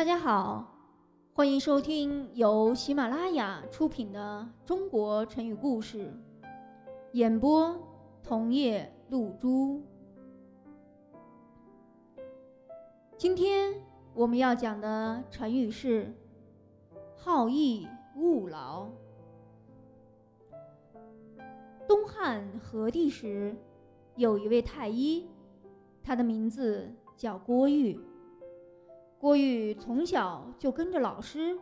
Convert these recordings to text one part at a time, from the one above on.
大家好，欢迎收听由喜马拉雅出品的《中国成语故事》，演播桐叶露珠。今天我们要讲的成语是“好逸恶劳”。东汉和帝时，有一位太医，他的名字叫郭玉。郭玉从小就跟着老师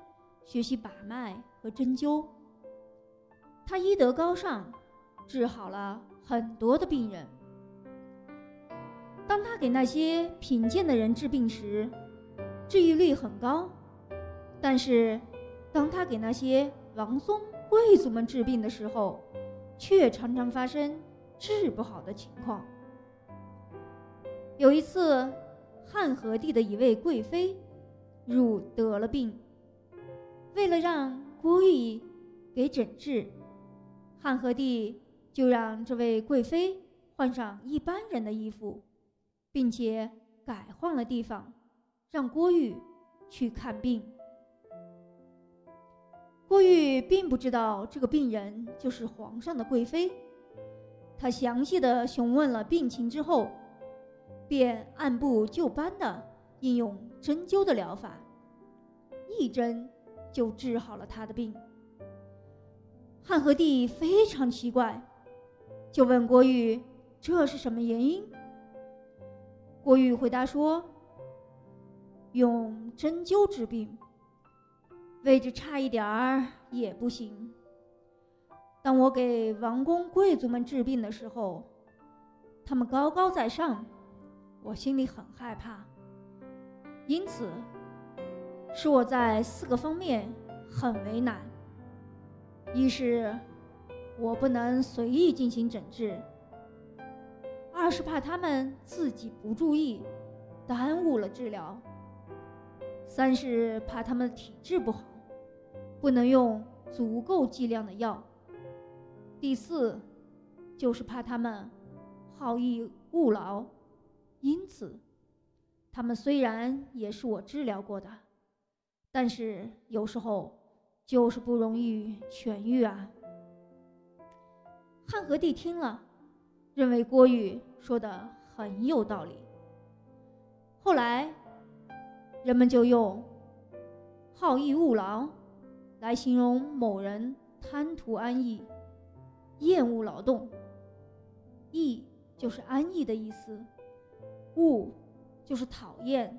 学习把脉和针灸，他医德高尚，治好了很多的病人。当他给那些贫贱的人治病时，治愈率很高；但是，当他给那些王孙贵族们治病的时候，却常常发生治不好的情况。有一次。汉和帝的一位贵妃，汝得了病。为了让郭玉给诊治，汉和帝就让这位贵妃换上一般人的衣服，并且改换了地方，让郭玉去看病。郭玉并不知道这个病人就是皇上的贵妃，他详细的询问了病情之后。便按部就班的应用针灸的疗法，一针就治好了他的病。汉和帝非常奇怪，就问郭玉：“这是什么原因？”郭玉回答说：“用针灸治病，位置差一点儿也不行。当我给王公贵族们治病的时候，他们高高在上。”我心里很害怕，因此使我在四个方面很为难：一是我不能随意进行诊治；二是怕他们自己不注意，耽误了治疗；三是怕他们体质不好，不能用足够剂量的药；第四就是怕他们好逸恶劳。因此，他们虽然也是我治疗过的，但是有时候就是不容易痊愈啊。汉和帝听了，认为郭玉说的很有道理。后来，人们就用“好逸恶劳”来形容某人贪图安逸、厌恶劳动。逸就是安逸的意思。恶，就是讨厌、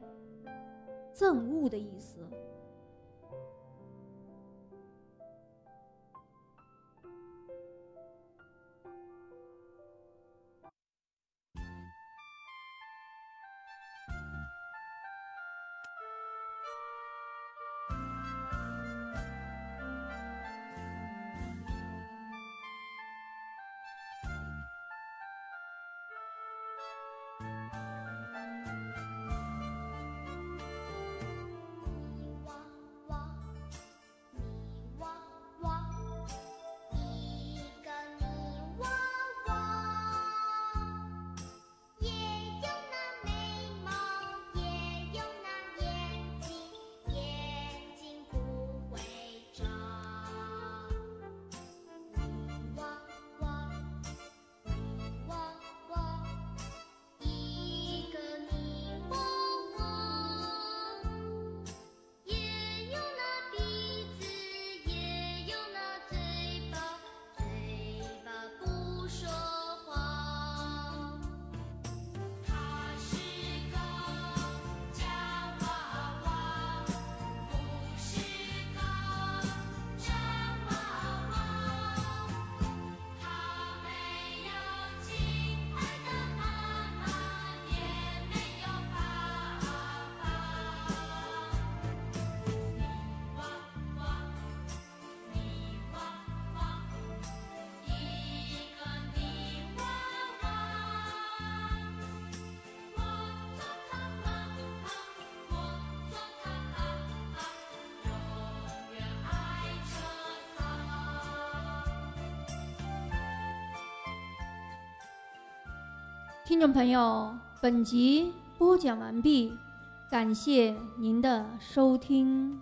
憎恶的意思。听众朋友，本集播讲完毕，感谢您的收听。